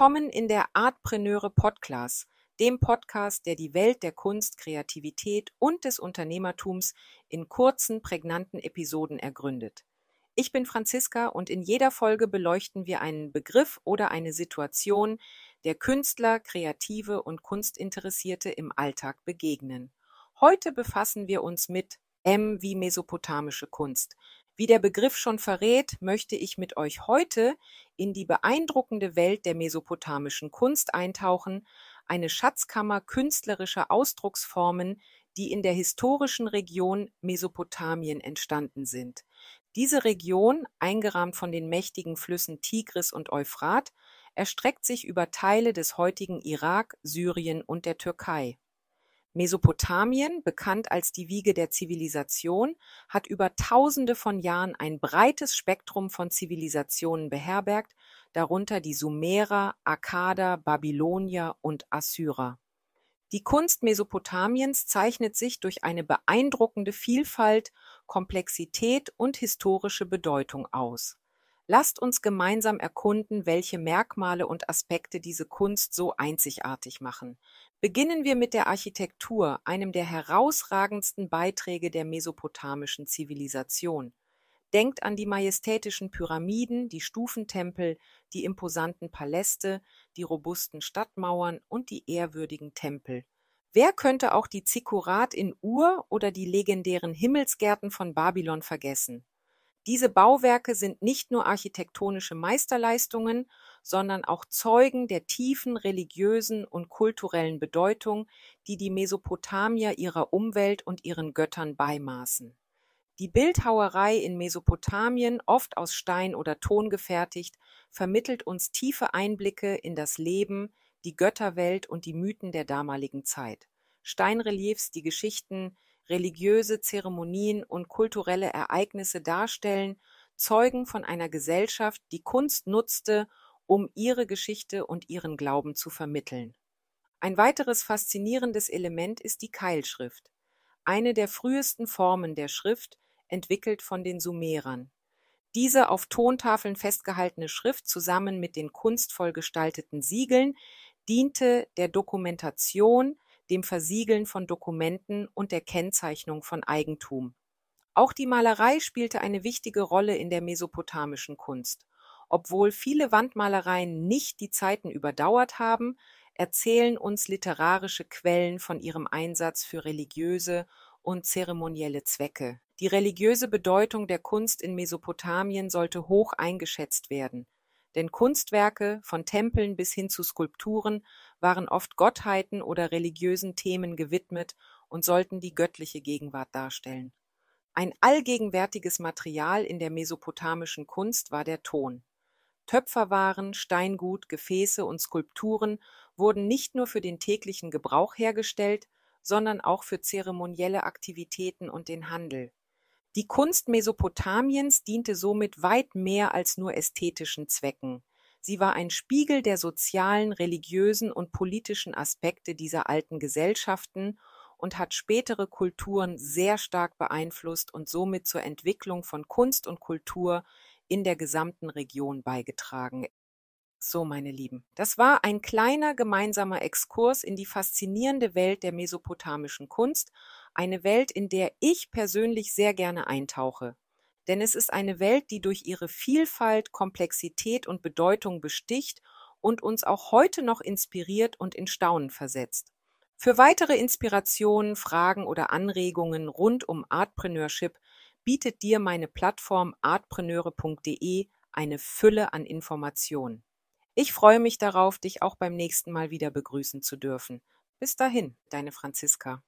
Willkommen in der Artpreneure Podcast, dem Podcast, der die Welt der Kunst, Kreativität und des Unternehmertums in kurzen, prägnanten Episoden ergründet. Ich bin Franziska und in jeder Folge beleuchten wir einen Begriff oder eine Situation, der Künstler, Kreative und Kunstinteressierte im Alltag begegnen. Heute befassen wir uns mit M wie mesopotamische Kunst. Wie der Begriff schon verrät, möchte ich mit euch heute in die beeindruckende Welt der mesopotamischen Kunst eintauchen, eine Schatzkammer künstlerischer Ausdrucksformen, die in der historischen Region Mesopotamien entstanden sind. Diese Region, eingerahmt von den mächtigen Flüssen Tigris und Euphrat, erstreckt sich über Teile des heutigen Irak, Syrien und der Türkei. Mesopotamien, bekannt als die Wiege der Zivilisation, hat über Tausende von Jahren ein breites Spektrum von Zivilisationen beherbergt, darunter die Sumerer, Akkader, Babylonier und Assyrer. Die Kunst Mesopotamiens zeichnet sich durch eine beeindruckende Vielfalt, Komplexität und historische Bedeutung aus. Lasst uns gemeinsam erkunden, welche Merkmale und Aspekte diese Kunst so einzigartig machen. Beginnen wir mit der Architektur, einem der herausragendsten Beiträge der mesopotamischen Zivilisation. Denkt an die majestätischen Pyramiden, die Stufentempel, die imposanten Paläste, die robusten Stadtmauern und die ehrwürdigen Tempel. Wer könnte auch die Zikkurat in Ur oder die legendären Himmelsgärten von Babylon vergessen? Diese Bauwerke sind nicht nur architektonische Meisterleistungen, sondern auch Zeugen der tiefen religiösen und kulturellen Bedeutung, die die Mesopotamier ihrer Umwelt und ihren Göttern beimaßen. Die Bildhauerei in Mesopotamien, oft aus Stein oder Ton gefertigt, vermittelt uns tiefe Einblicke in das Leben, die Götterwelt und die Mythen der damaligen Zeit. Steinreliefs, die Geschichten religiöse Zeremonien und kulturelle Ereignisse darstellen, zeugen von einer Gesellschaft, die Kunst nutzte, um ihre Geschichte und ihren Glauben zu vermitteln. Ein weiteres faszinierendes Element ist die Keilschrift, eine der frühesten Formen der Schrift, entwickelt von den Sumerern. Diese auf Tontafeln festgehaltene Schrift zusammen mit den kunstvoll gestalteten Siegeln diente der Dokumentation dem Versiegeln von Dokumenten und der Kennzeichnung von Eigentum. Auch die Malerei spielte eine wichtige Rolle in der mesopotamischen Kunst. Obwohl viele Wandmalereien nicht die Zeiten überdauert haben, erzählen uns literarische Quellen von ihrem Einsatz für religiöse und zeremonielle Zwecke. Die religiöse Bedeutung der Kunst in Mesopotamien sollte hoch eingeschätzt werden denn Kunstwerke, von Tempeln bis hin zu Skulpturen, waren oft Gottheiten oder religiösen Themen gewidmet und sollten die göttliche Gegenwart darstellen. Ein allgegenwärtiges Material in der mesopotamischen Kunst war der Ton. Töpferwaren, Steingut, Gefäße und Skulpturen wurden nicht nur für den täglichen Gebrauch hergestellt, sondern auch für zeremonielle Aktivitäten und den Handel. Die Kunst Mesopotamiens diente somit weit mehr als nur ästhetischen Zwecken. Sie war ein Spiegel der sozialen, religiösen und politischen Aspekte dieser alten Gesellschaften und hat spätere Kulturen sehr stark beeinflusst und somit zur Entwicklung von Kunst und Kultur in der gesamten Region beigetragen. So, meine Lieben, das war ein kleiner gemeinsamer Exkurs in die faszinierende Welt der mesopotamischen Kunst eine Welt, in der ich persönlich sehr gerne eintauche. Denn es ist eine Welt, die durch ihre Vielfalt, Komplexität und Bedeutung besticht und uns auch heute noch inspiriert und in Staunen versetzt. Für weitere Inspirationen, Fragen oder Anregungen rund um Artpreneurship bietet dir meine Plattform artpreneure.de eine Fülle an Informationen. Ich freue mich darauf, dich auch beim nächsten Mal wieder begrüßen zu dürfen. Bis dahin, deine Franziska.